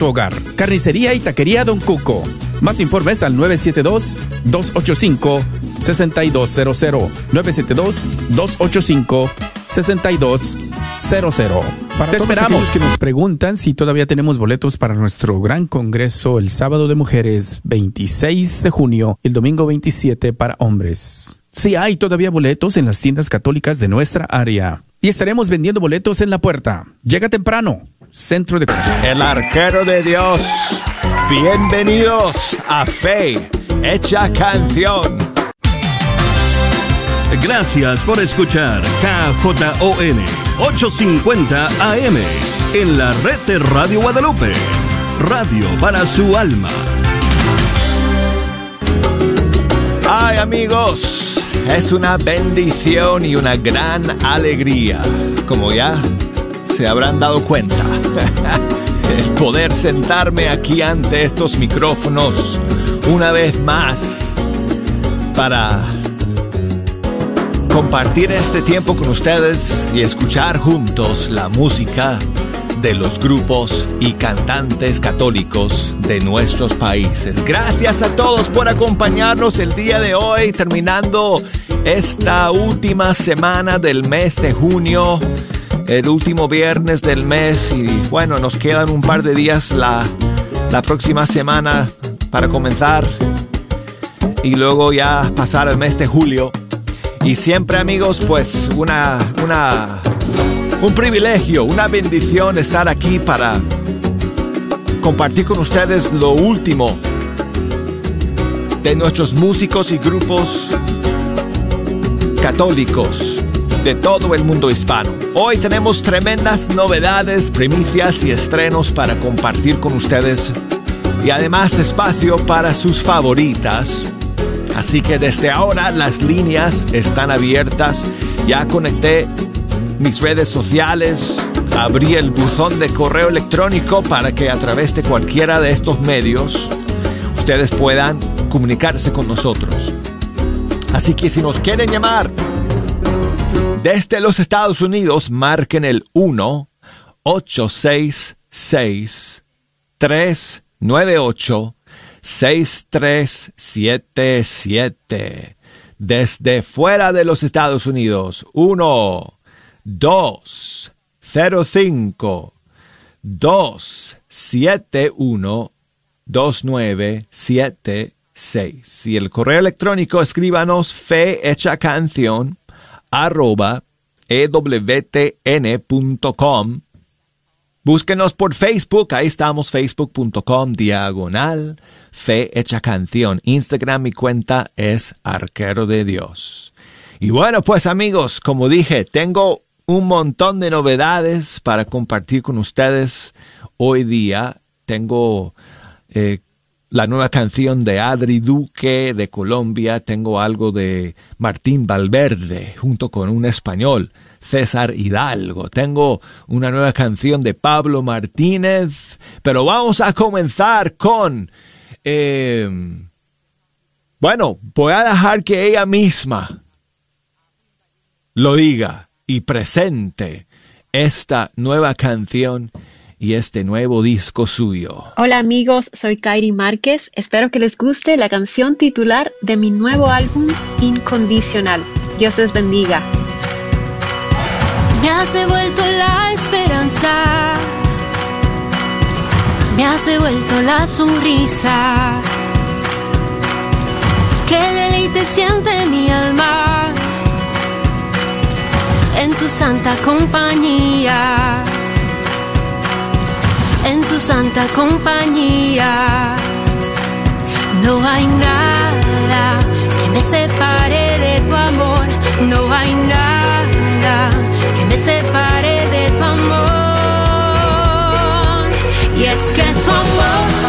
tu hogar. Carnicería y taquería Don Cuco. Más informes al 972-285-6200. 972-285-6200. Para Te todos esperamos. que nos preguntan si todavía tenemos boletos para nuestro gran congreso el sábado de mujeres 26 de junio, el domingo 27 para hombres. Sí hay todavía boletos en las tiendas católicas de nuestra área. Y estaremos vendiendo boletos en la puerta. Llega temprano. Centro de... El arquero de Dios. Bienvenidos a Fe, hecha canción. Gracias por escuchar KJON 850 AM en la red de Radio Guadalupe. Radio para su alma. Ay amigos, es una bendición y una gran alegría, como ya se habrán dado cuenta, el poder sentarme aquí ante estos micrófonos una vez más para compartir este tiempo con ustedes y escuchar juntos la música de los grupos y cantantes católicos de nuestros países. Gracias a todos por acompañarnos el día de hoy, terminando esta última semana del mes de junio, el último viernes del mes y bueno, nos quedan un par de días la, la próxima semana para comenzar y luego ya pasar el mes de julio. Y siempre amigos, pues una, una un privilegio, una bendición estar aquí para compartir con ustedes lo último de nuestros músicos y grupos católicos de todo el mundo hispano. Hoy tenemos tremendas novedades, primicias y estrenos para compartir con ustedes y además espacio para sus favoritas. Así que desde ahora las líneas están abiertas. Ya conecté mis redes sociales, abrí el buzón de correo electrónico para que a través de cualquiera de estos medios ustedes puedan comunicarse con nosotros. Así que si nos quieren llamar desde los Estados Unidos, marquen el 1 866 398 6377. Desde fuera de los Estados Unidos, 1 2 0 5 2 7 1 2 9 7 6. Y el correo electrónico escríbanos fe hecha canción arroba ewtn.com. Búsquenos por Facebook, ahí estamos, facebook.com diagonal fe hecha canción. Instagram mi cuenta es arquero de Dios. Y bueno, pues amigos, como dije, tengo un montón de novedades para compartir con ustedes hoy día. Tengo eh, la nueva canción de Adri Duque de Colombia, tengo algo de Martín Valverde junto con un español, César Hidalgo, tengo una nueva canción de Pablo Martínez, pero vamos a comenzar con... Eh, bueno, voy a dejar que ella misma lo diga y presente esta nueva canción y este nuevo disco suyo. Hola amigos, soy Kairi Márquez. Espero que les guste la canción titular de mi nuevo álbum Incondicional. Dios les bendiga. Me has devuelto la esperanza. Me has devuelto la sonrisa. Qué deleite siente mi alma en tu santa compañía, en tu santa compañía. No hay nada que me separe de tu amor, no hay nada que me separe de tu amor. Y es que tu amor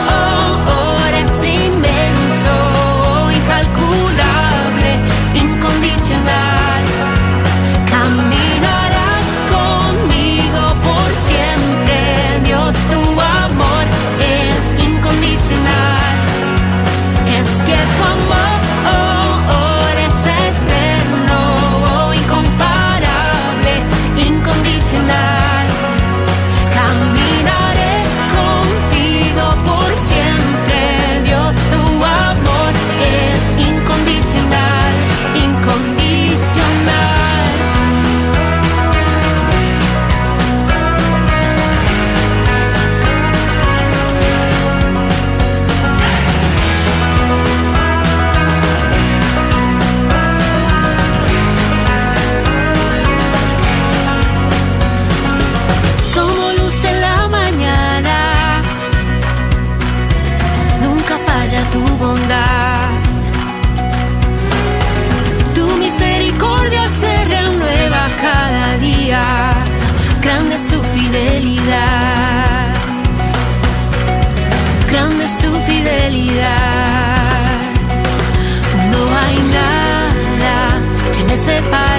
que me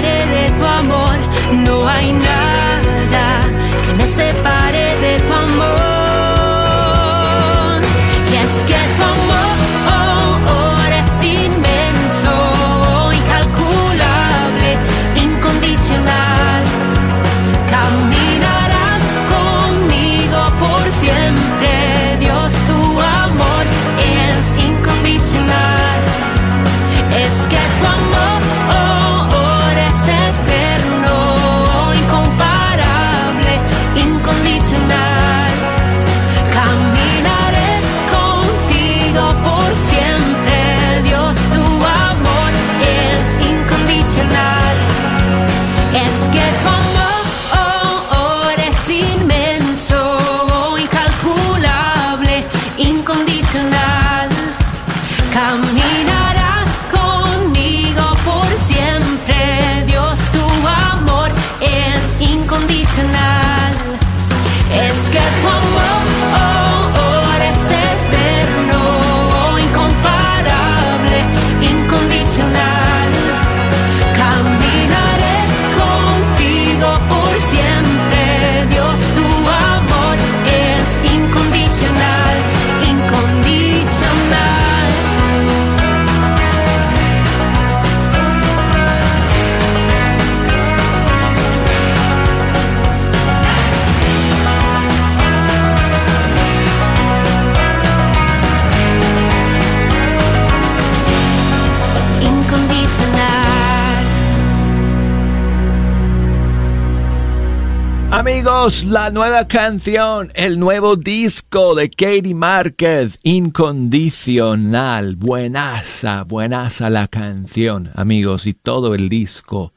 la nueva canción, el nuevo disco de Katie Márquez, Incondicional. Buenaza, buenaza la canción, amigos, y todo el disco.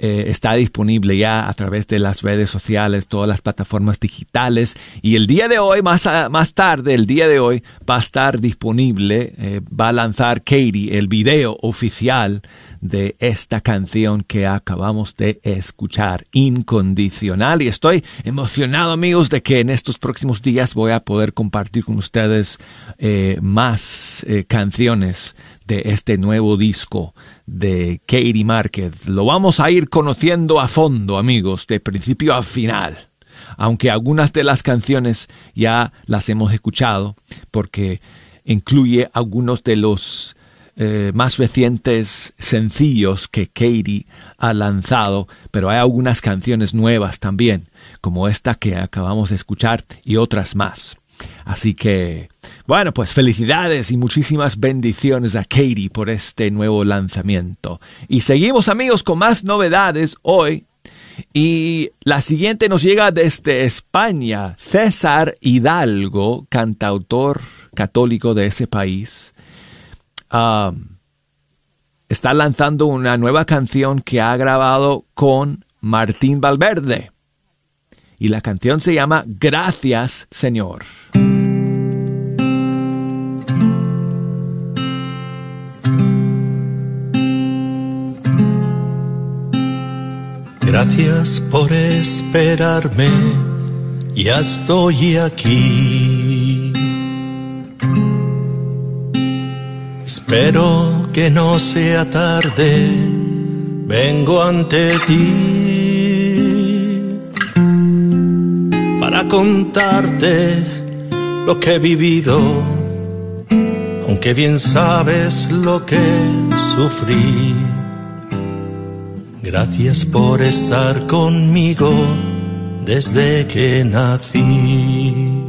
Eh, está disponible ya a través de las redes sociales, todas las plataformas digitales. Y el día de hoy, más, más tarde, el día de hoy, va a estar disponible, eh, va a lanzar Katie el video oficial de esta canción que acabamos de escuchar, Incondicional. Y estoy emocionado, amigos, de que en estos próximos días voy a poder compartir con ustedes eh, más canciones de este nuevo disco de Katie Márquez. Lo vamos a ir conociendo a fondo, amigos, de principio a final aunque algunas de las canciones ya las hemos escuchado, porque incluye algunos de los eh, más recientes sencillos que Katie ha lanzado, pero hay algunas canciones nuevas también, como esta que acabamos de escuchar y otras más. Así que, bueno, pues felicidades y muchísimas bendiciones a Katie por este nuevo lanzamiento. Y seguimos amigos con más novedades hoy. Y la siguiente nos llega desde España. César Hidalgo, cantautor católico de ese país, está lanzando una nueva canción que ha grabado con Martín Valverde. Y la canción se llama Gracias Señor. Gracias por esperarme, ya estoy aquí. Espero que no sea tarde, vengo ante ti para contarte lo que he vivido, aunque bien sabes lo que sufrí. Gracias por estar conmigo desde que nací.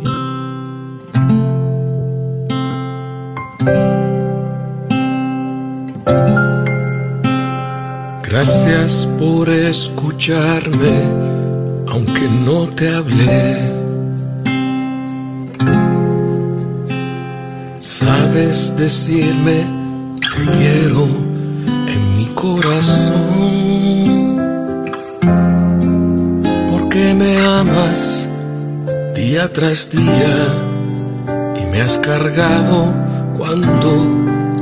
Gracias por escucharme, aunque no te hablé. Sabes decirme que quiero en mi corazón, porque me amas día tras día y me has cargado cuando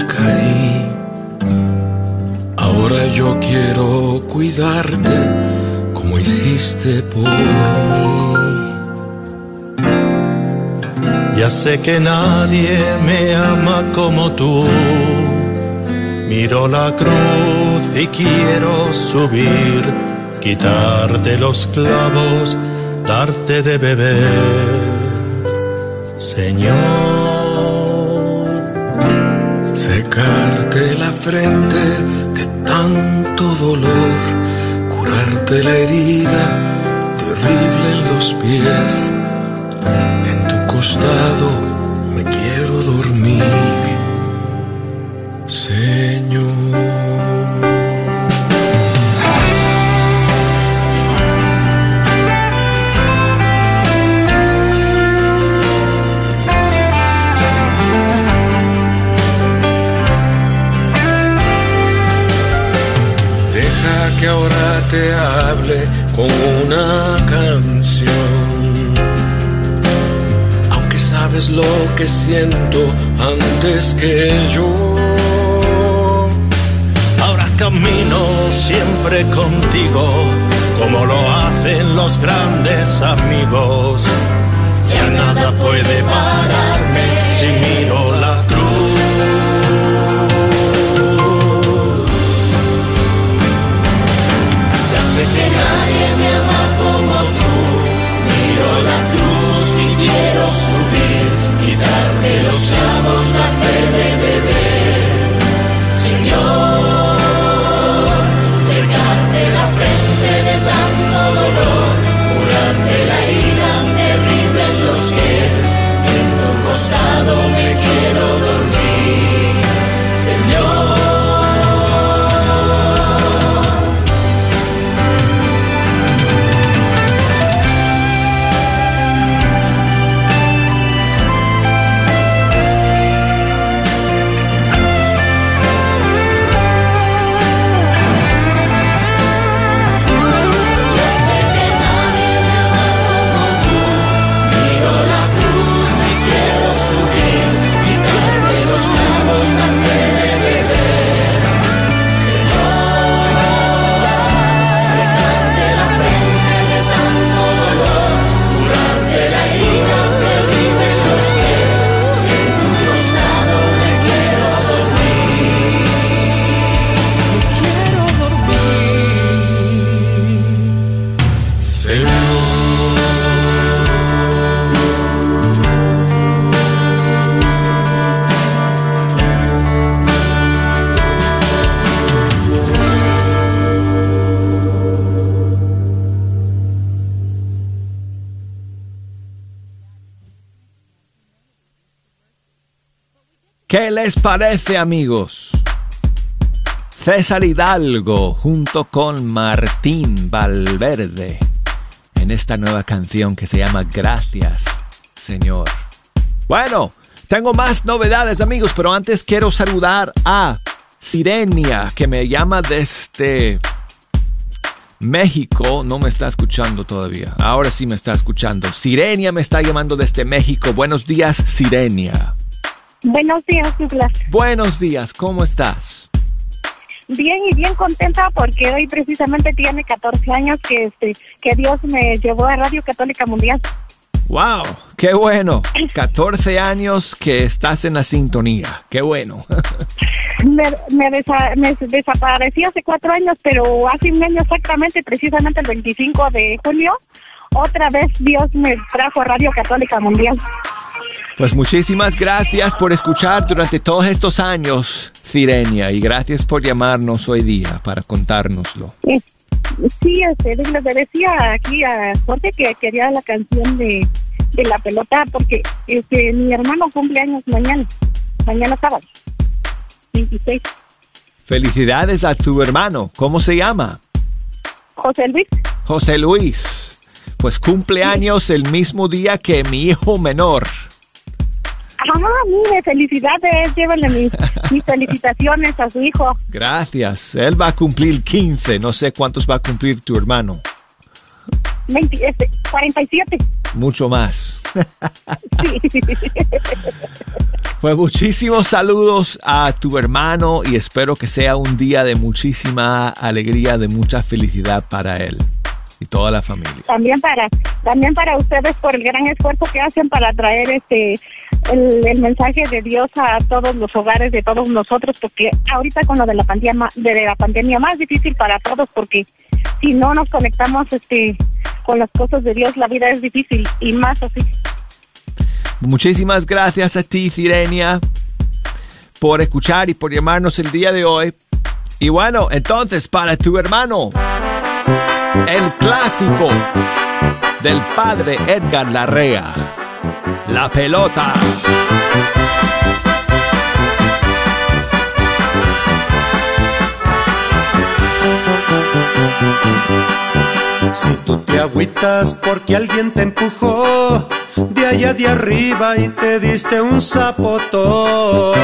caí. Ahora yo quiero cuidarte hiciste por mí. Ya sé que nadie me ama como tú. Miro la cruz y quiero subir, quitarte los clavos, darte de beber, Señor. Secarte la frente de tanto dolor, curarte la herida terrible en los pies costado me quiero dormir. Que siento ¿Qué les parece amigos? César Hidalgo junto con Martín Valverde en esta nueva canción que se llama Gracias, Señor. Bueno, tengo más novedades amigos, pero antes quiero saludar a Sirenia que me llama desde México. No me está escuchando todavía. Ahora sí me está escuchando. Sirenia me está llamando desde México. Buenos días, Sirenia. Buenos días, Douglas. Buenos días, ¿cómo estás? Bien y bien contenta porque hoy precisamente tiene 14 años que este que Dios me llevó a Radio Católica Mundial. Wow, qué bueno. 14 años que estás en la sintonía. Qué bueno. me, desaparecí hace cuatro años, pero hace un año exactamente, precisamente el 25 de junio, otra vez Dios me trajo a Radio Católica Mundial. Pues muchísimas gracias por escuchar durante todos estos años, Sirenia, y gracias por llamarnos hoy día para contárnoslo. Sí, este, le decía aquí a Jorge que quería la canción de, la pelota porque este, mi hermano cumple años mañana, mañana sábado, 26. Felicidades a tu hermano, ¿cómo se llama? José Luis. José Luis, pues cumple años el mismo día que mi hijo menor. Ah, mire, felicidades, llévenle mis, mis, felicitaciones a su hijo. Gracias, él va a cumplir 15, no sé cuántos va a cumplir tu hermano. 20, 47. Este, Mucho más. Sí. Pues muchísimos saludos a tu hermano y espero que sea un día de muchísima alegría, de mucha felicidad para él. y toda la familia. También para, también para ustedes por el gran esfuerzo que hacen para traer este el, mensaje de Dios a todos los hogares de todos nosotros, porque ahorita con lo de la pandemia, de la pandemia más difícil para todos, porque si no nos conectamos este con las cosas de Dios, la vida es difícil y más así. Muchísimas gracias a ti, Sirenia, por escuchar y por llamarnos el día de hoy. Y bueno, entonces para tu hermano, el clásico del padre Edgar Larrea, la pelota. Si tú te agüitas porque alguien te empujó de allá de arriba y te diste un zapotón.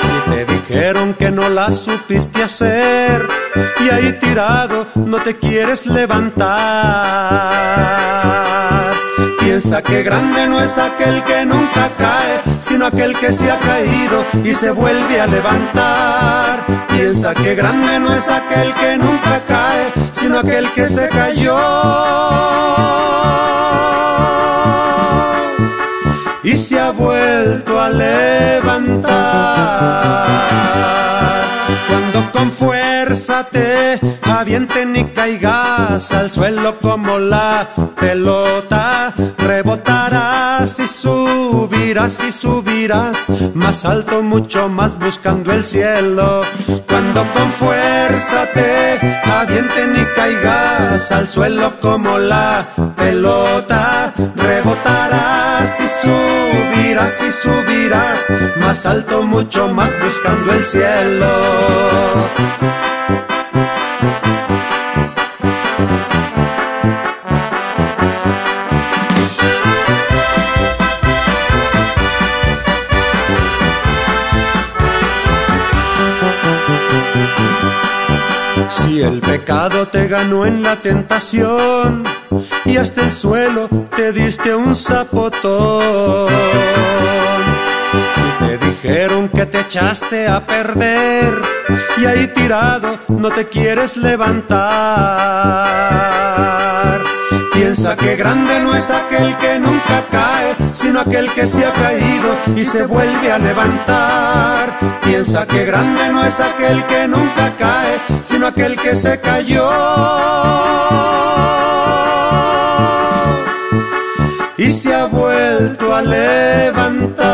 Si te dijeron que no la supiste hacer y ahí tirado no te quieres levantar. Piensa que grande no es aquel que nunca cae, sino aquel que se ha caído y se vuelve a levantar. Piensa que grande no es aquel que nunca cae, sino aquel que se cayó y se ha vuelto a levantar. Cuando con fuerza te avienten y caigas al suelo como la pelota, y subirás y subirás más alto, mucho más buscando el cielo. Cuando con fuerza te avienten y caigas al suelo como la pelota, rebotarás y subirás y subirás más alto, mucho más buscando el cielo. Pecado te ganó en la tentación y hasta el suelo te diste un zapotón. Si te dijeron que te echaste a perder y ahí tirado no te quieres levantar. Piensa que grande no es aquel que nunca cae, sino aquel que se ha caído y se vuelve a levantar. Piensa que grande no es aquel que nunca cae, sino aquel que se cayó y se ha vuelto a levantar.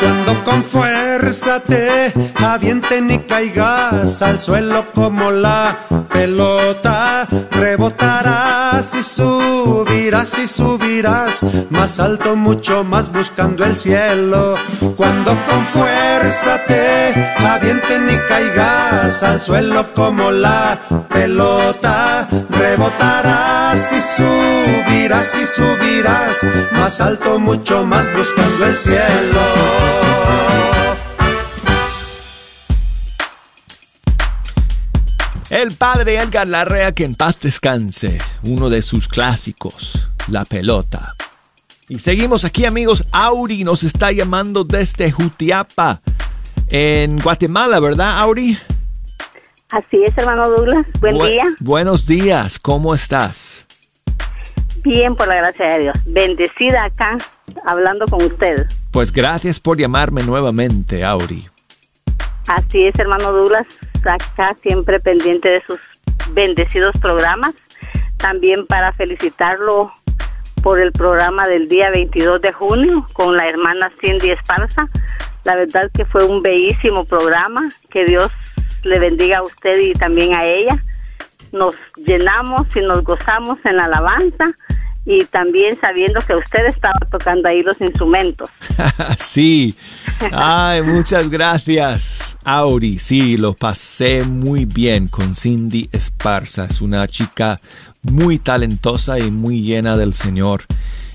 Cuando con fuerza te avienten y caigas al suelo como la pelota, rebotarás y subirás y subirás más alto, mucho más buscando el cielo. Cuando con fuerza te avienten y caigas al suelo como la pelota, rebotarás y subirás y subirás más alto, mucho más buscando el cielo. El padre Edgar Larrea, que en paz descanse, uno de sus clásicos, La pelota. Y seguimos aquí amigos, Auri nos está llamando desde Jutiapa, en Guatemala, ¿verdad Auri? Así es, hermano Douglas. Buen Bu- día. Buenos días, ¿cómo estás? Bien, por la gracia de Dios. Bendecida acá, hablando con usted. Pues gracias por llamarme nuevamente, Auri. Así es, hermano Douglas. Acá siempre pendiente de sus bendecidos programas. También para felicitarlo por el programa del día 22 de junio con la hermana Cindy Esparza. La verdad que fue un bellísimo programa. Que Dios le bendiga a usted y también a ella. Nos llenamos y nos gozamos en la alabanza y también sabiendo que usted estaba tocando ahí los instrumentos. sí. Ay, muchas gracias, Auri. Sí, lo pasé muy bien con Cindy Esparza. Es una chica muy talentosa y muy llena del Señor.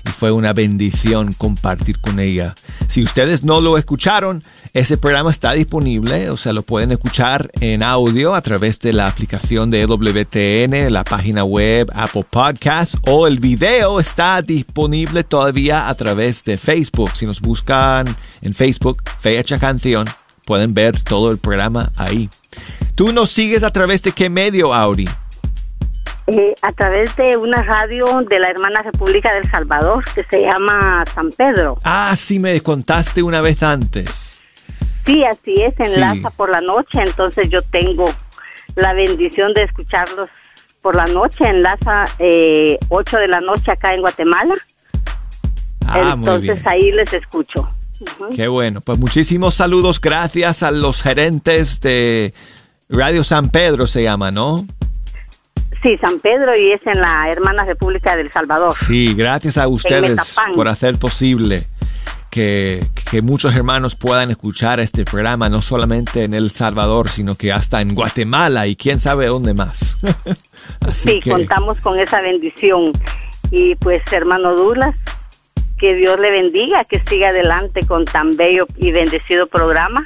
Y fue una bendición compartir con ella. Si ustedes no lo escucharon, ese programa está disponible, o sea, lo pueden escuchar en audio a través de la aplicación de WTN, la página web, Apple Podcasts, o el video está disponible todavía a través de Facebook. Si nos buscan en Facebook, Fecha Canción, pueden ver todo el programa ahí. ¿Tú nos sigues a través de qué medio, Auri? Eh, a través de una radio de la hermana República del Salvador que se llama San Pedro. Ah, sí, me contaste una vez antes. Sí, así es, Sí. enlaza por la noche, entonces yo tengo la bendición de escucharlos por la noche, enlaza eh, 8 de la noche acá en Guatemala, Ah, muy bien. entonces ahí les escucho. Ujú. Qué bueno. Pues muchísimos saludos. Gracias a los gerentes de Radio San Pedro, se llama, ¿no? Sí, San Pedro y es en la hermana República del Salvador. Sí, gracias a ustedes por hacer posible que, que muchos hermanos puedan escuchar este programa, no solamente en El Salvador, sino que hasta en Guatemala y quién sabe dónde más. Así sí, que contamos con esa bendición. Y pues, hermano Douglas, que Dios le bendiga, que siga adelante con tan bello y bendecido programa.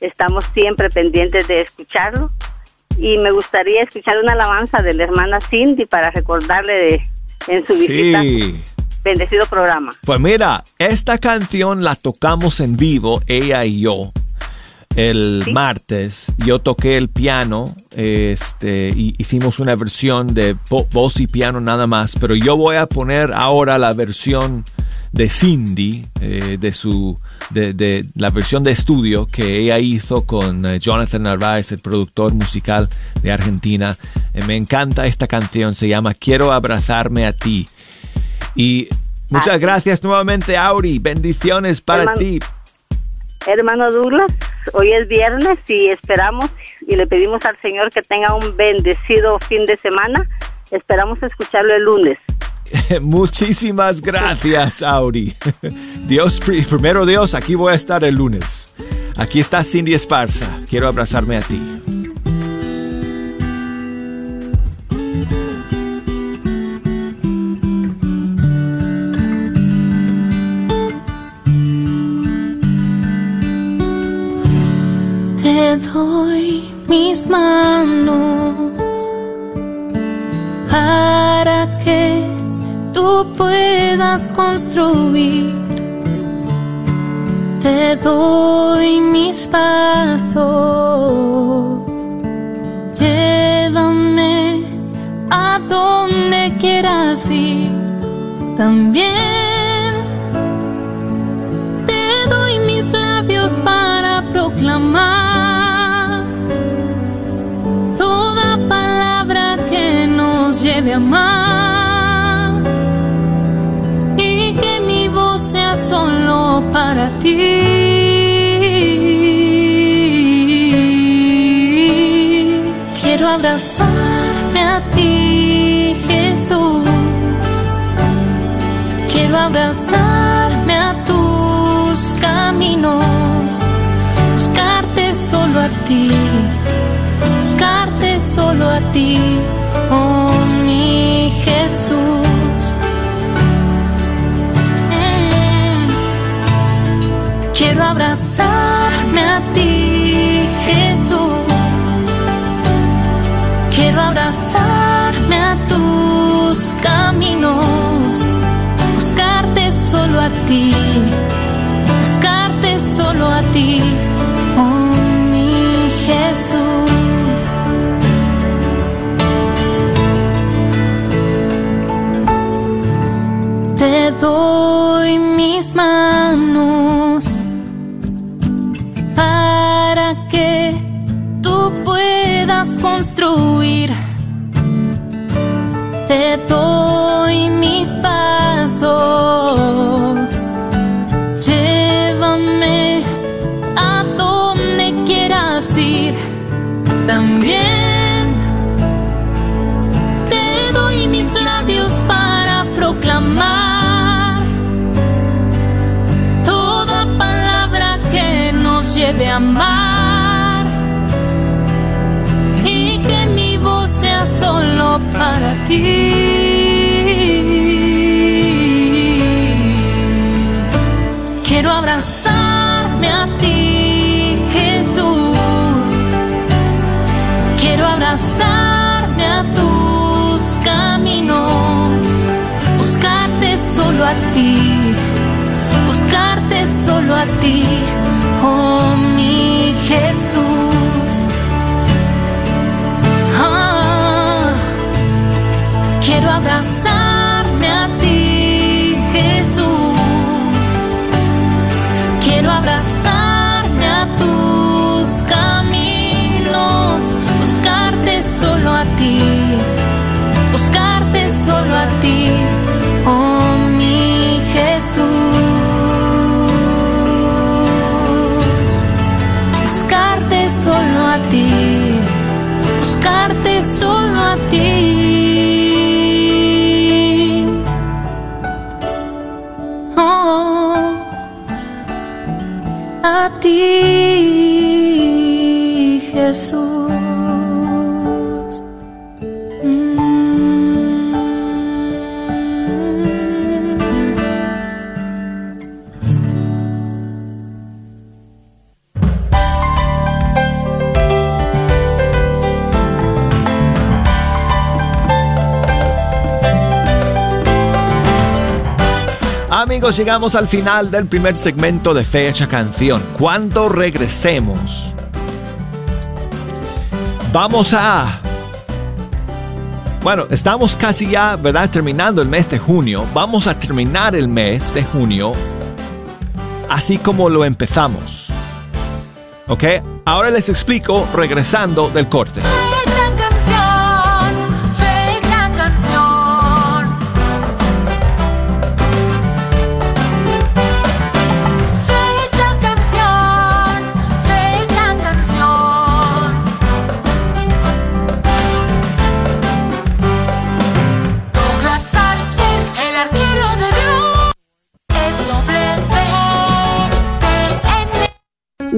Estamos siempre pendientes de escucharlo. Y me gustaría escuchar una alabanza de la hermana Cindy para recordarle de, en su visita sí. bendecido programa. Pues mira, esta canción la tocamos en vivo, ella y yo, el martes. Yo toqué el piano, este, y hicimos una versión de vo- voz y piano nada más, pero yo voy a poner ahora la versión de Cindy, eh, de su, de, de la versión de estudio que ella hizo con eh, Jonathan Narváez, el productor musical de Argentina. Eh, me encanta esta canción, se llama Quiero abrazarme a ti. Y muchas gracias nuevamente, Auri. Bendiciones para Hermano- ti. Hermano Douglas, hoy es viernes y esperamos y le pedimos al Señor que tenga un bendecido fin de semana. Esperamos escucharlo el lunes. Muchísimas gracias, Auri. Dios, pri- primero Dios, aquí voy a estar el lunes. Aquí está Cindy Esparza. Quiero abrazarme a ti. Construir. Te doy mis pasos. Llévame a donde quieras ir. También te doy mis labios para proclamar toda palabra que nos lleve a amar para ti. Quiero abrazarme a ti, Jesús. Quiero abrazarme a tus caminos, buscarte solo a ti, buscarte solo a ti, oh mi Jesús. Abrazarme a ti, Jesús. Quiero abrazarme a tus caminos buscarte solo a ti, buscarte solo a ti, construir te doy Quiero abrazarme a ti, Jesús. Quiero abrazarme a tus caminos, buscarte solo a ti, buscarte solo a ti, oh a ti, Jesús. Amigos, llegamos al final del primer segmento de Fecha Canción. Cuando regresemos, vamos a... Bueno, estamos casi ya, ¿verdad? Terminando el mes de junio. Vamos a terminar el mes de junio así como lo empezamos. ¿Ok? Ahora les explico regresando del corte.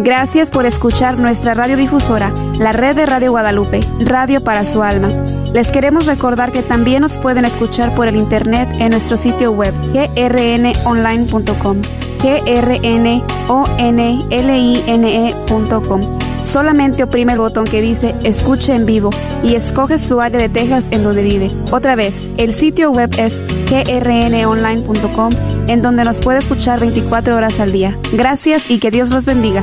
Gracias por escuchar nuestra radiodifusora, la red de Radio Guadalupe, Radio para su alma. Les queremos recordar que también nos pueden escuchar por el internet en nuestro sitio web grnonline.com, grnonline.com. Solamente oprime el botón que dice Escuche en vivo y escoge su área de Texas en donde vive. Otra vez, el sitio web es grnonline.com en donde nos puede escuchar 24 horas al día. Gracias y que Dios los bendiga.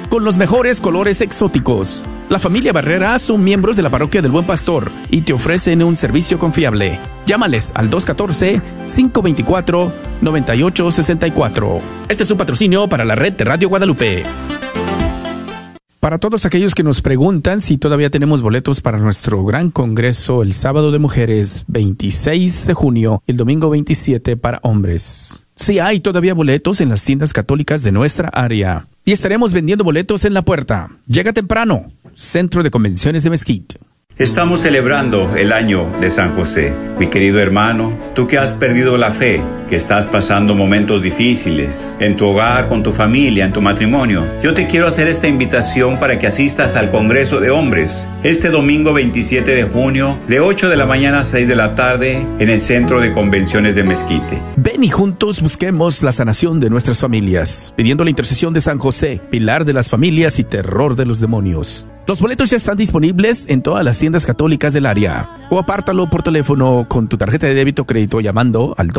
con los mejores colores exóticos. La familia Barrera son miembros de la parroquia del Buen Pastor y te ofrecen un servicio confiable. Llámales al 214-524-9864. Este es un patrocinio para la red de Radio Guadalupe. Para todos aquellos que nos preguntan si todavía tenemos boletos para nuestro gran congreso el sábado de mujeres 26 de junio el domingo 27 para hombres. Sí hay todavía boletos en las tiendas católicas de nuestra área. Y estaremos vendiendo boletos en la puerta. Llega temprano. Centro de Convenciones de Mesquite. Estamos celebrando el año de San José. Mi querido hermano, tú que has perdido la fe, que estás pasando momentos difíciles en tu hogar, con tu familia, en tu matrimonio, yo te quiero hacer esta invitación para que asistas al Congreso de Hombres este domingo 27 de junio de 8 de la mañana a 6 de la tarde en el Centro de Convenciones de Mezquite. Ven y juntos busquemos la sanación de nuestras familias, pidiendo la intercesión de San José, pilar de las familias y terror de los demonios. Los boletos ya están disponibles en todas las tiendas católicas del área. O apártalo por teléfono con tu tarjeta de débito o crédito llamando al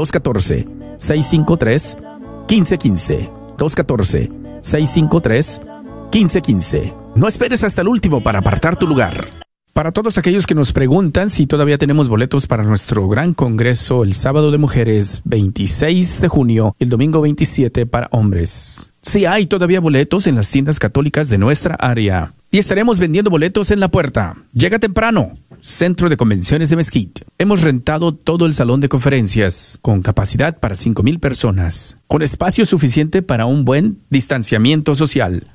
214-653-1515. 214-653-1515. No esperes hasta el último para apartar tu lugar. Para todos aquellos que nos preguntan si todavía tenemos boletos para nuestro gran congreso el sábado de mujeres 26 de junio el domingo 27 para hombres. Sí hay todavía boletos en las tiendas católicas de nuestra área. Y estaremos vendiendo boletos en la puerta. Llega temprano. Centro de Convenciones de Mesquite. Hemos rentado todo el salón de conferencias, con capacidad para 5.000 personas, con espacio suficiente para un buen distanciamiento social.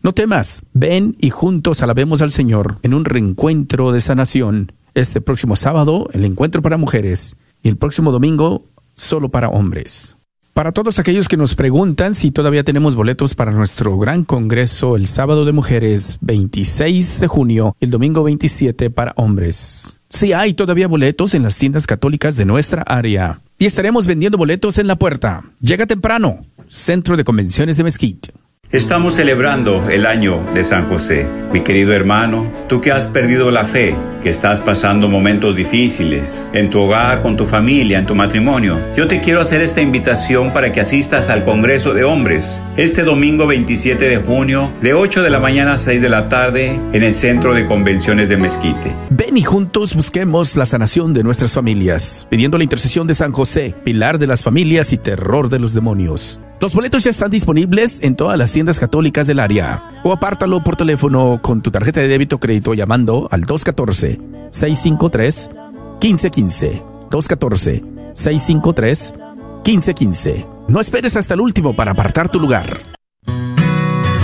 No temas, ven y juntos alabemos al Señor en un reencuentro de sanación. Este próximo sábado, el encuentro para mujeres, y el próximo domingo, solo para hombres. Para todos aquellos que nos preguntan si todavía tenemos boletos para nuestro gran congreso el sábado de mujeres 26 de junio el domingo 27 para hombres. Sí hay todavía boletos en las tiendas católicas de nuestra área. Y estaremos vendiendo boletos en la puerta. Llega temprano. Centro de Convenciones de Mesquite. Estamos celebrando el año de San José. Mi querido hermano, tú que has perdido la fe, que estás pasando momentos difíciles en tu hogar, con tu familia, en tu matrimonio, yo te quiero hacer esta invitación para que asistas al Congreso de Hombres este domingo 27 de junio de 8 de la mañana a 6 de la tarde en el Centro de Convenciones de Mezquite. Ven y juntos busquemos la sanación de nuestras familias, pidiendo la intercesión de San José, pilar de las familias y terror de los demonios. Los boletos ya están disponibles en todas las tiendas católicas del área. O apártalo por teléfono con tu tarjeta de débito o crédito llamando al 214-653-1515. 214-653-1515. No esperes hasta el último para apartar tu lugar.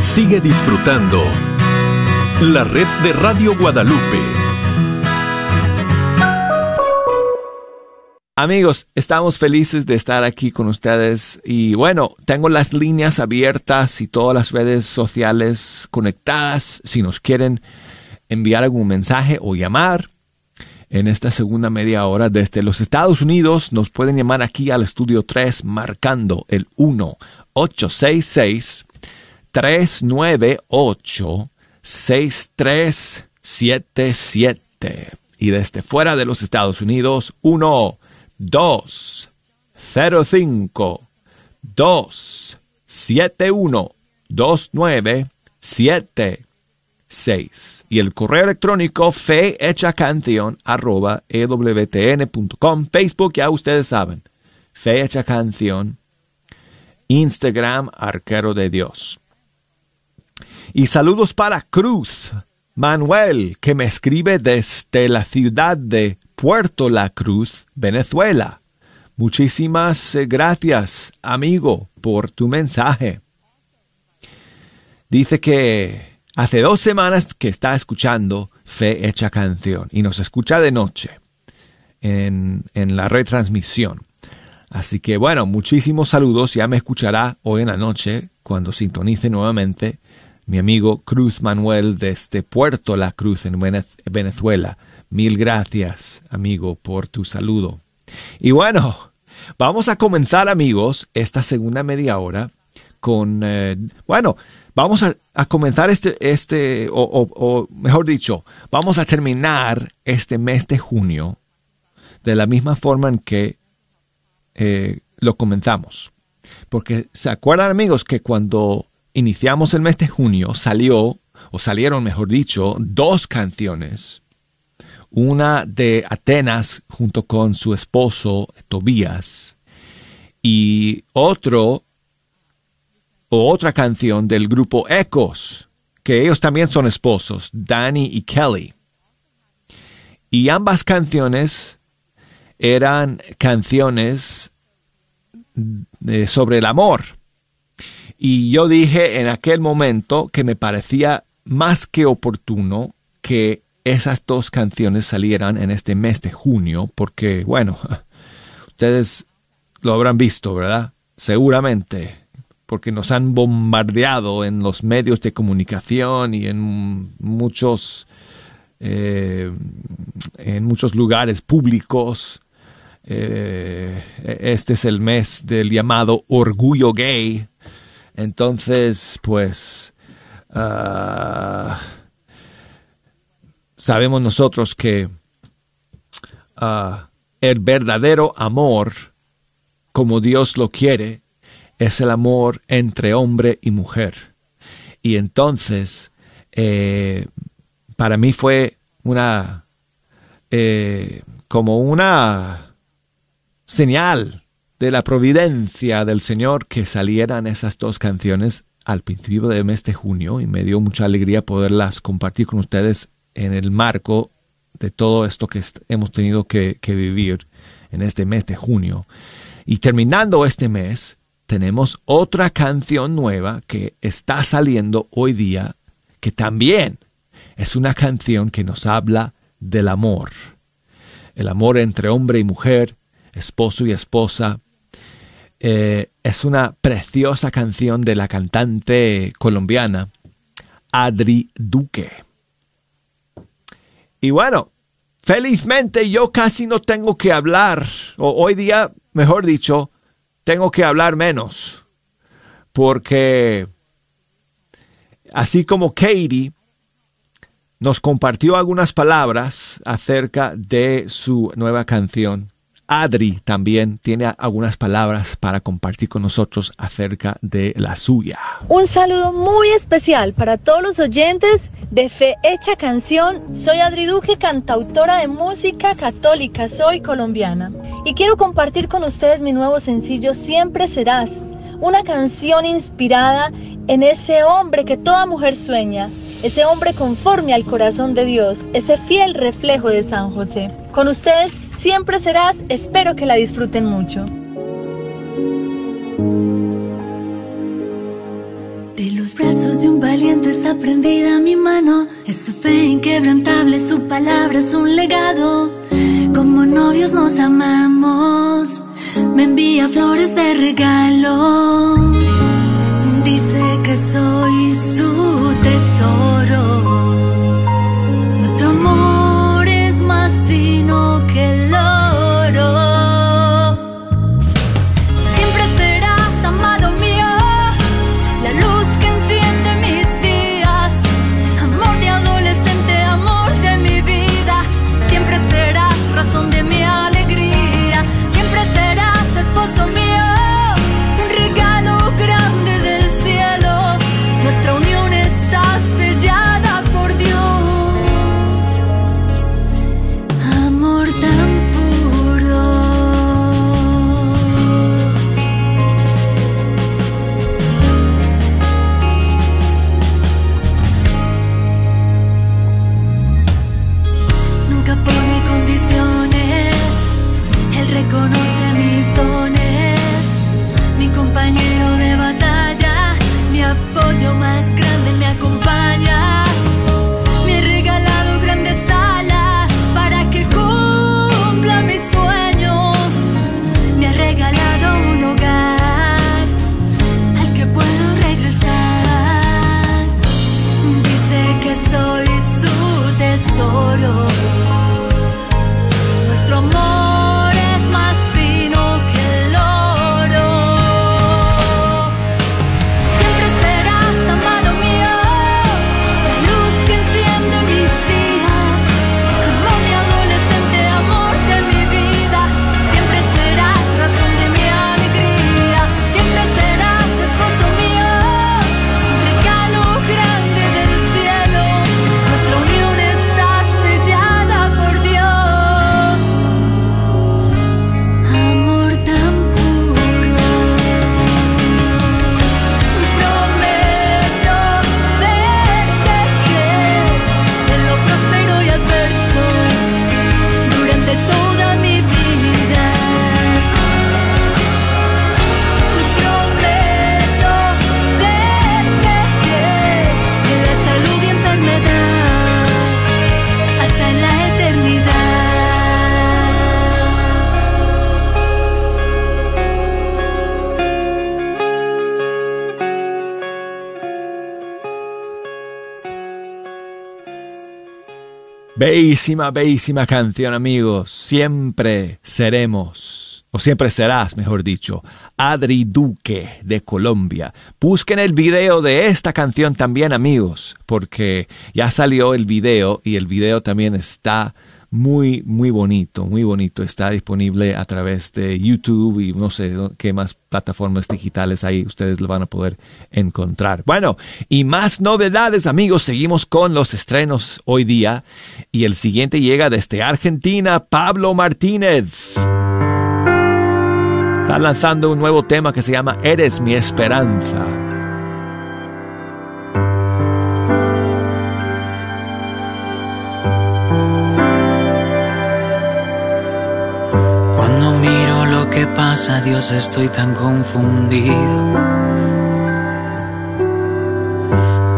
Sigue disfrutando la red de Radio Guadalupe. Amigos, estamos felices de estar aquí con ustedes y bueno, tengo las líneas abiertas y todas las redes sociales conectadas si nos quieren enviar algún mensaje o llamar en esta segunda media hora desde los Estados Unidos. Nos pueden llamar aquí al estudio 3 marcando el 1 866 398 6377 y desde fuera de los Estados Unidos 1 2 0 5 2 7 1 2 9 7 6 y el correo electrónico fe hecha canción arroba ewtn.com Facebook ya ustedes saben fe hecha canción Instagram arquero de Dios. Y saludos para Cruz Manuel que me escribe desde la ciudad de Puerto La Cruz, Venezuela. Muchísimas eh, gracias, amigo, por tu mensaje. Dice que hace dos semanas que está escuchando Fe Hecha Canción y nos escucha de noche en, en la retransmisión. Así que bueno, muchísimos saludos. Ya me escuchará hoy en la noche cuando sintonice nuevamente mi amigo Cruz Manuel desde Puerto La Cruz en Venezuela. Mil gracias, amigo, por tu saludo. Y bueno, vamos a comenzar, amigos, esta segunda media hora con, eh, bueno, vamos a, comenzar este, este o, mejor dicho, vamos a terminar este mes de junio de la misma forma en que eh, lo comenzamos. Porque se acuerdan, amigos, que cuando iniciamos el mes de junio salió, o salieron, mejor dicho, dos canciones una de Atenas junto con su esposo Tobías y otro o otra canción del grupo Ecos, que ellos también son esposos, Danny y Kelly. Y ambas canciones eran canciones sobre el amor. Y yo dije en aquel momento que me parecía más que oportuno que esas dos canciones salieran en este mes de junio, porque, bueno, ustedes lo habrán visto, ¿verdad? Seguramente, porque nos han bombardeado en los medios de comunicación y en muchos, eh, en muchos lugares públicos. Eh, este es el mes del llamado orgullo gay. Entonces, pues... Ah, sabemos nosotros que ah, el verdadero amor, como Dios lo quiere, es el amor entre hombre y mujer. Y entonces, eh, para mí fue una, eh, como una señal de la providencia del Señor que salieran esas dos canciones al principio del mes de junio y me dio mucha alegría poderlas compartir con ustedes en el marco de todo esto que hemos tenido que, vivir en este mes de junio. Y terminando este mes, tenemos otra canción nueva que está saliendo hoy día, que también es una canción que nos habla del amor. El amor entre hombre y mujer, esposo y esposa. Eh, es una preciosa canción de la cantante colombiana Adri Duque. Y bueno, felizmente yo casi no tengo que hablar, o hoy día, mejor dicho, tengo que hablar menos, porque así como Katie nos compartió algunas palabras acerca de su nueva canción. Adri también tiene algunas palabras para compartir con nosotros acerca de la suya. Un saludo muy especial para todos los oyentes de Fe Hecha Canción. Soy Adri Duque, cantautora de música católica, soy colombiana. Y quiero compartir con ustedes mi nuevo sencillo Siempre Serás, una canción inspirada en ese hombre que toda mujer sueña ese hombre conforme al corazón de Dios, ese fiel reflejo de San José. Con ustedes siempre serás, espero que la disfruten mucho. De los brazos de un valiente está prendida mi mano, es su fe inquebrantable, su palabra es un legado. Como novios nos amamos, me envía flores de regalo. Dice que soy su tesoro. Nuestro amor es más fino que el Él Bellísima, bellísima canción, amigos. Siempre seremos, o siempre serás, mejor dicho, Adri Duque de Colombia. Busquen el video de esta canción también, amigos, porque ya salió el video y el video también está muy, muy bonito, muy bonito. Está disponible a través de YouTube y no sé qué más plataformas digitales ahí ustedes lo van a poder encontrar. Bueno, y más novedades, amigos. Seguimos con los estrenos hoy día. Y el siguiente llega desde Argentina, Pablo Martínez. Está lanzando un nuevo tema que se llama Eres mi esperanza. Que pasa, Dios, estoy tan confundido.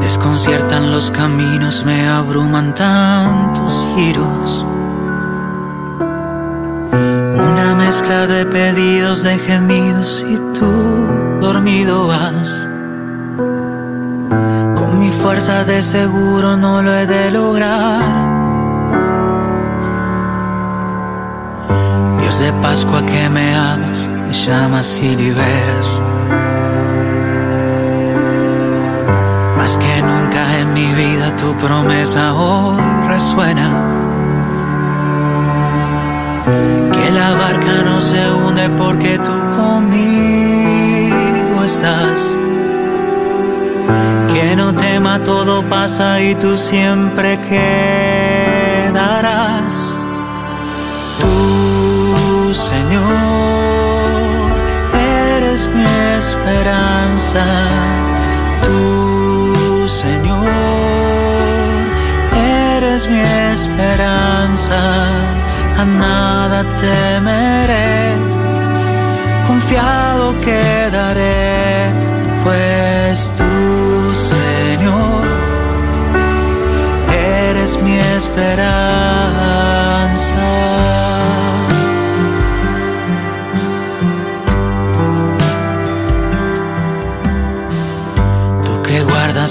Desconciertan los caminos, me abruman tantos giros. Una mezcla de pedidos, de gemidos y tú dormido vas. Con mi fuerza de seguro no lo he de lograr. Dios de Pascua que me amas, me llamas y liberas. Más que nunca en mi vida tu promesa hoy resuena. Que la barca no se hunde porque tú conmigo estás. Que no tema, todo pasa y tú siempre quedarás. Esperanza. Tú, Señor, eres mi esperanza. A nada temeré, confiado quedaré, pues tú, Señor, eres mi esperanza.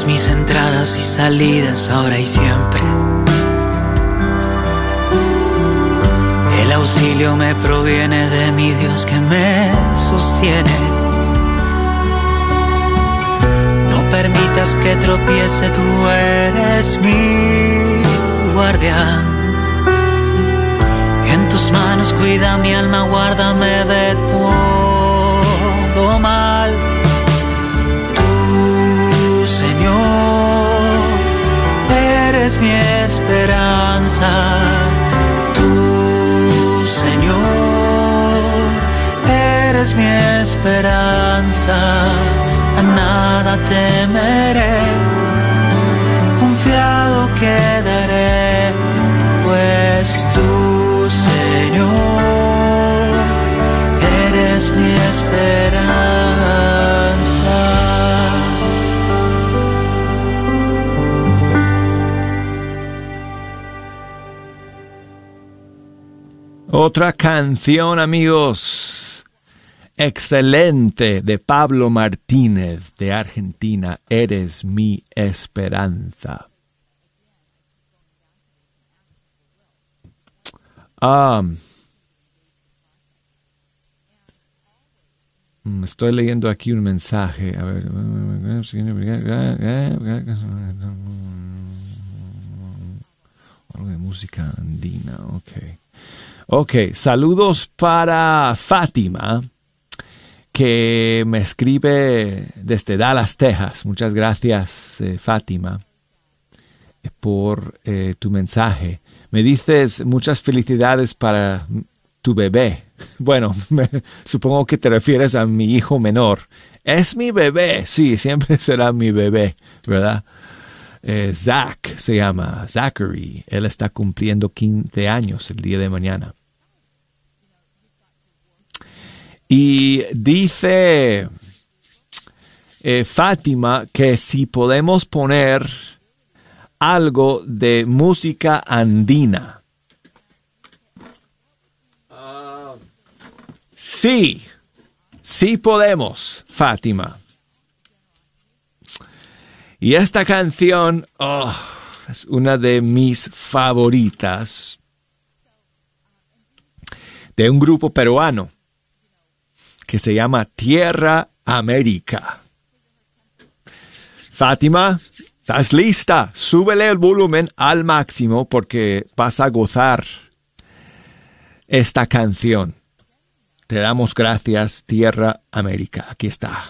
Mis entradas y salidas ahora y siempre. El auxilio me proviene de mi Dios que me sostiene. No permitas que tropiece, tú eres mi guardián. En tus manos cuida mi alma, guárdame de todo mi esperanza. Tú, Señor, eres mi esperanza. A nada temeré, confiado quedaré, pues tú, Señor, eres mi esperanza. Otra canción, amigos. Excelente de Pablo Martínez de Argentina. Eres mi esperanza. Mm, estoy leyendo aquí un mensaje. A ver. Algo de música andina, ok. Ok, saludos para Fátima, que me escribe desde Dallas, Texas. Muchas gracias, eh, Fátima, eh, por eh, tu mensaje. Me dices muchas felicidades para tu bebé. Bueno, me- supongo que te refieres a mi hijo menor. Es mi bebé, sí, siempre será mi bebé, ¿verdad? Eh, Zach se llama, Zachary. Él está cumpliendo 15 años el día de mañana. Y dice eh, Fátima que si podemos poner algo de música andina. Sí, sí podemos, Fátima. Y esta canción oh, es una de mis favoritas de un grupo peruano que se llama Tierra América. Fátima, ¿estás lista? Súbele el volumen al máximo porque vas a gozar esta canción. Te damos gracias, Tierra América. Aquí está.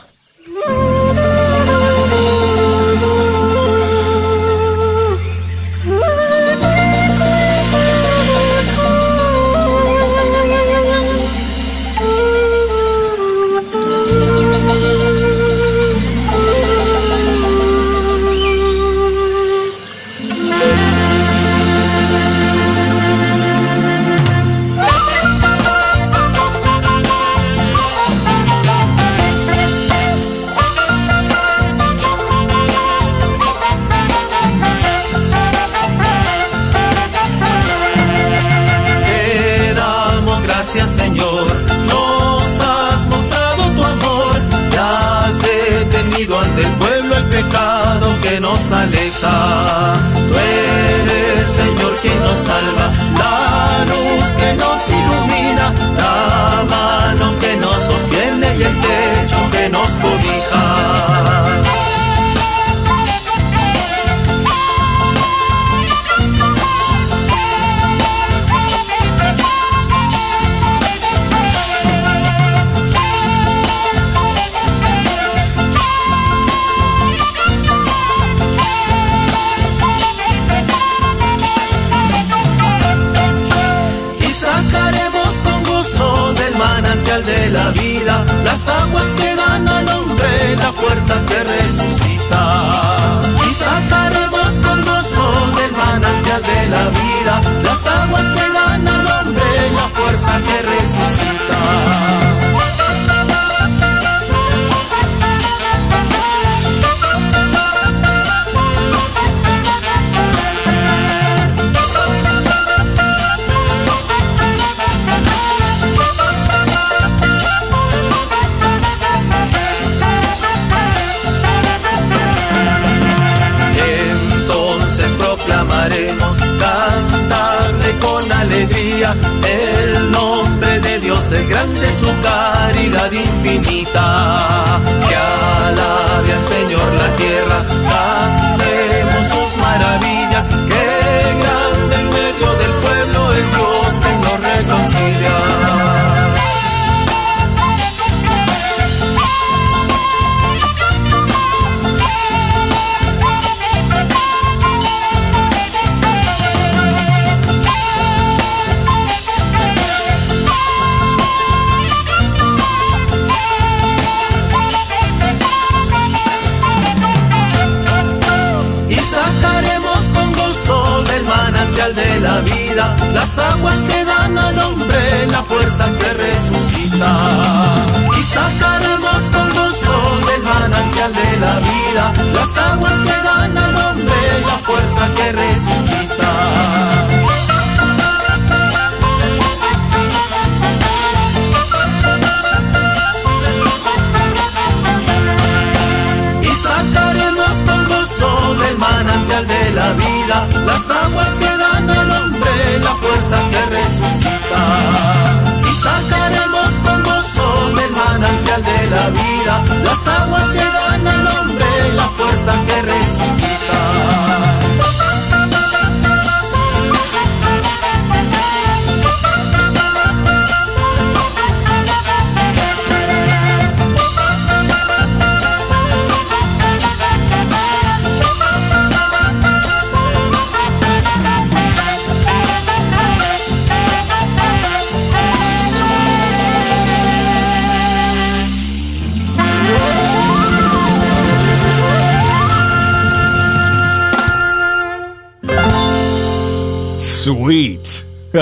Tierra,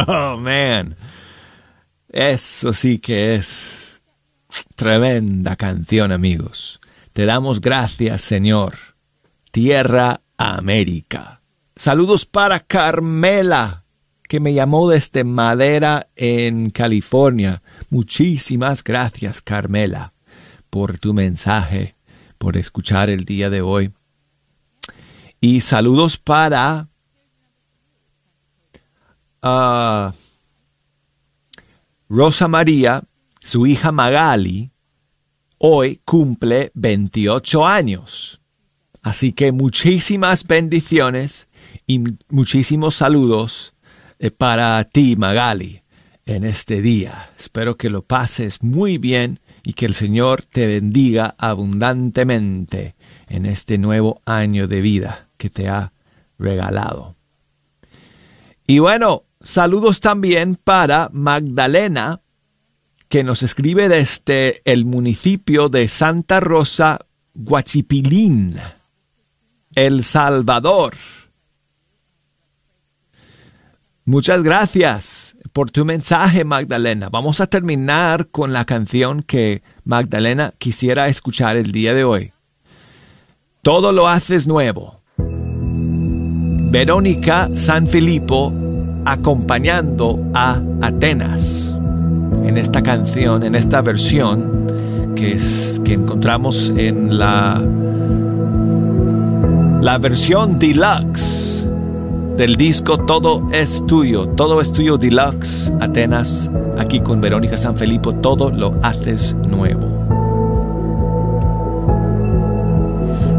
Oh, man. Eso sí que es tremenda canción, amigos. Te damos gracias, Señor. Tierra América. Saludos para Carmela, que me llamó desde Madera en California. Muchísimas gracias, Carmela, por tu mensaje, por escuchar el día de hoy. Y saludos para Rosa María, su hija Magali, hoy cumple 28 años. Así que muchísimas bendiciones y muchísimos saludos eh, para ti, Magali, en este día. Espero que lo pases muy bien y que el Señor te bendiga abundantemente en este nuevo año de vida que te ha regalado. Y bueno, saludos también para Magdalena, que nos escribe desde el municipio de Santa Rosa, Guachipilín, El Salvador. Muchas gracias por tu mensaje, Magdalena. Vamos a terminar con la canción que Magdalena quisiera escuchar el día de hoy. Todo lo haces nuevo. Verónica San Filipo acompañando a Atenas en esta canción, en esta versión que, es, que encontramos en la, la versión deluxe del disco Todo es tuyo, todo es tuyo deluxe, Atenas, aquí con Verónica San Filipo, todo lo haces nuevo.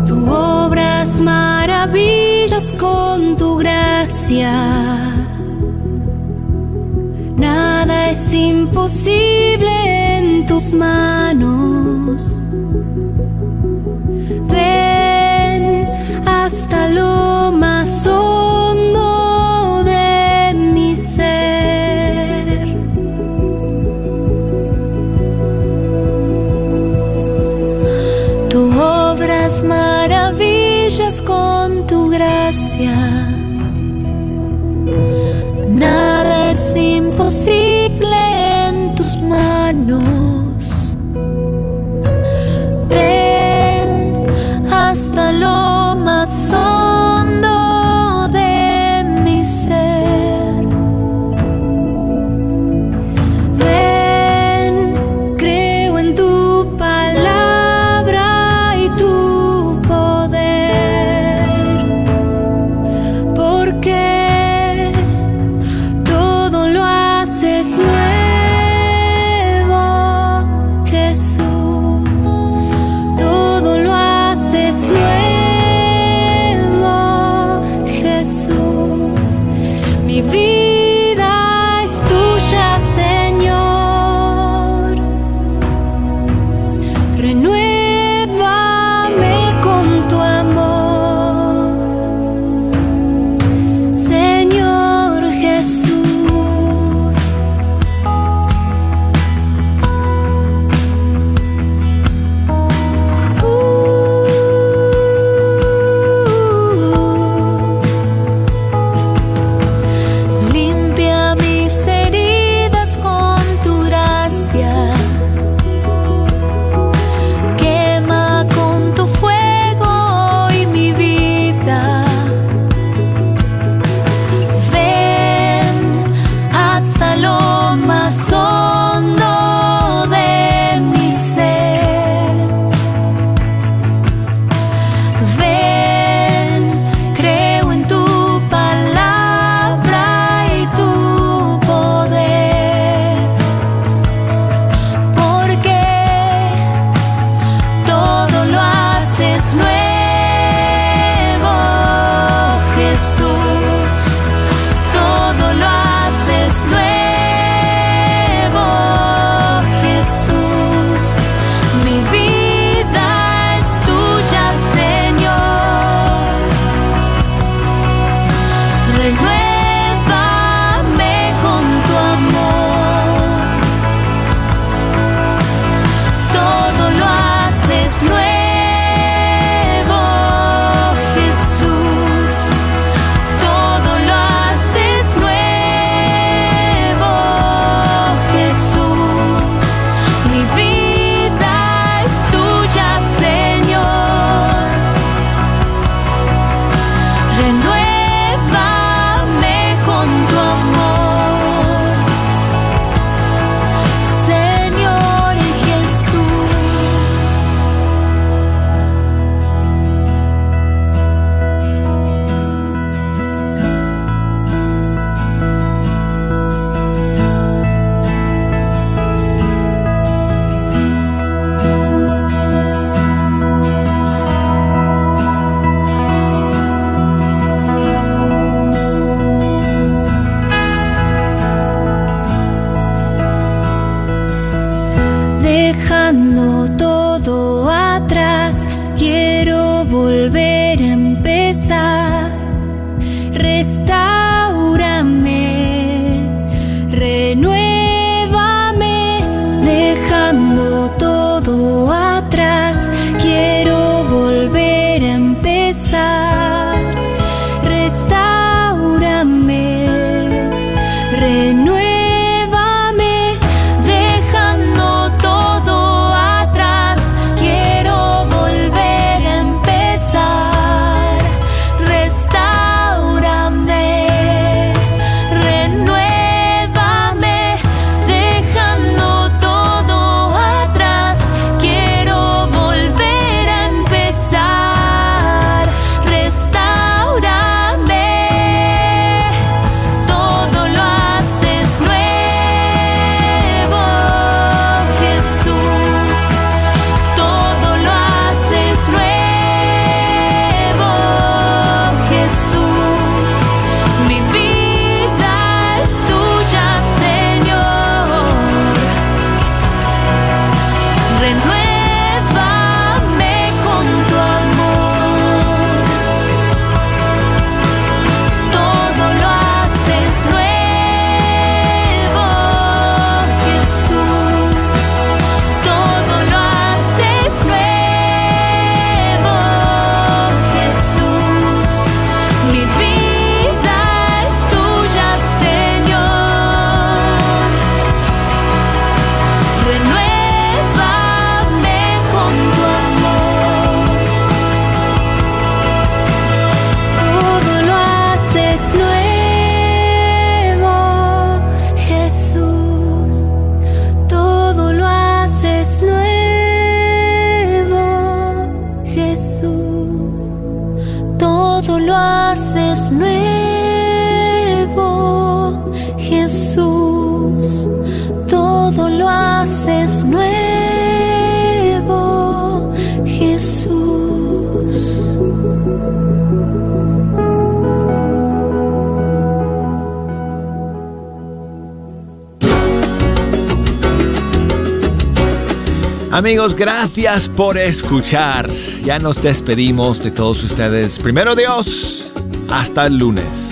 Tú obras maravillas con tu gracia. Imposible en tus manos. Amigos, gracias por escuchar. Ya nos despedimos de todos ustedes. Primero Dios, hasta el lunes.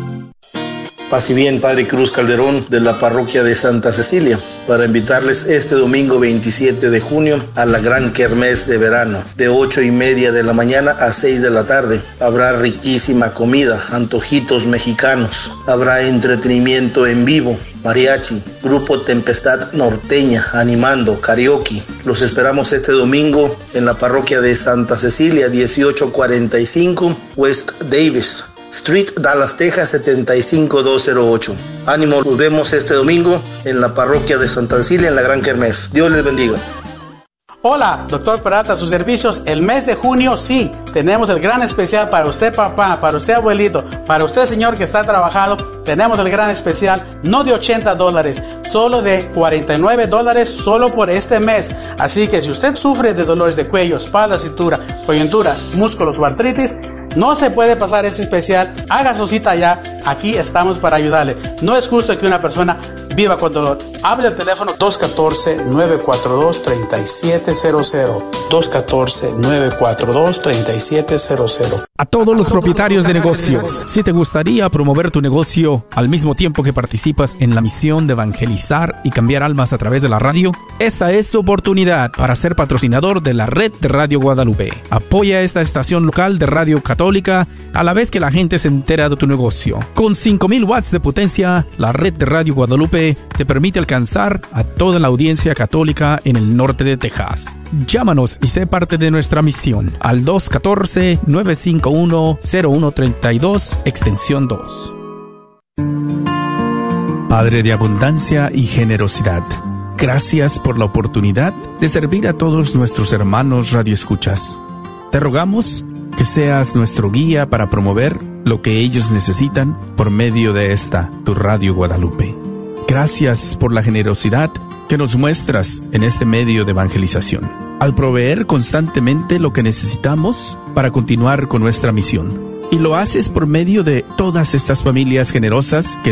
Paz bien, Padre Cruz Calderón de la parroquia de Santa Cecilia, para invitarles este domingo 27 de junio a la gran kermés de verano, de 8 y media de la mañana a 6 de la tarde. Habrá riquísima comida, antojitos mexicanos, habrá entretenimiento en vivo, mariachi, grupo Tempestad Norteña, animando, karaoke. Los esperamos este domingo en la parroquia de Santa Cecilia, 1845 West Davis. Street, Dallas, Texas 75208. Ánimo, nos vemos este domingo en la parroquia de Santa Cecilia en la Gran Kermés. Dios les bendiga. Hola, doctor Peralta, sus servicios. El mes de junio, sí, tenemos el gran especial para usted, papá, para usted, abuelito, para usted, señor, que está trabajando. Tenemos el gran especial, no de 80 dólares, solo de 49 dólares, solo por este mes. Así que si usted sufre de dolores de cuello, espalda, cintura, coyunturas, músculos o artritis, no se puede pasar este especial. Haga su cita ya. Aquí estamos para ayudarle. No es justo que una persona viva con dolor. Hable al teléfono 214-942-3700. 214-942-3700. A todos los propietarios de negocios, si te gustaría promover tu negocio al mismo tiempo que participas en la misión de evangelizar y cambiar almas a través de la radio, esta es tu oportunidad para ser patrocinador de la red de Radio Guadalupe. Apoya esta estación local de radio católica a la vez que la gente se entera de tu negocio. Con 5000 watts de potencia, la red de Radio Guadalupe te permite alcanzar a toda la audiencia católica en el norte de Texas. Llámanos y sé parte de nuestra misión al 214-951-0132, extensión 2. Padre de abundancia y generosidad, gracias por la oportunidad de servir a todos nuestros hermanos radioescuchas. Te rogamos que seas nuestro guía para promover lo que ellos necesitan por medio de esta, tu Radio Guadalupe. Gracias por la generosidad que nos muestras en este medio de evangelización, al proveer constantemente lo que necesitamos para continuar con nuestra misión. Y lo haces por medio de todas estas familias generosas que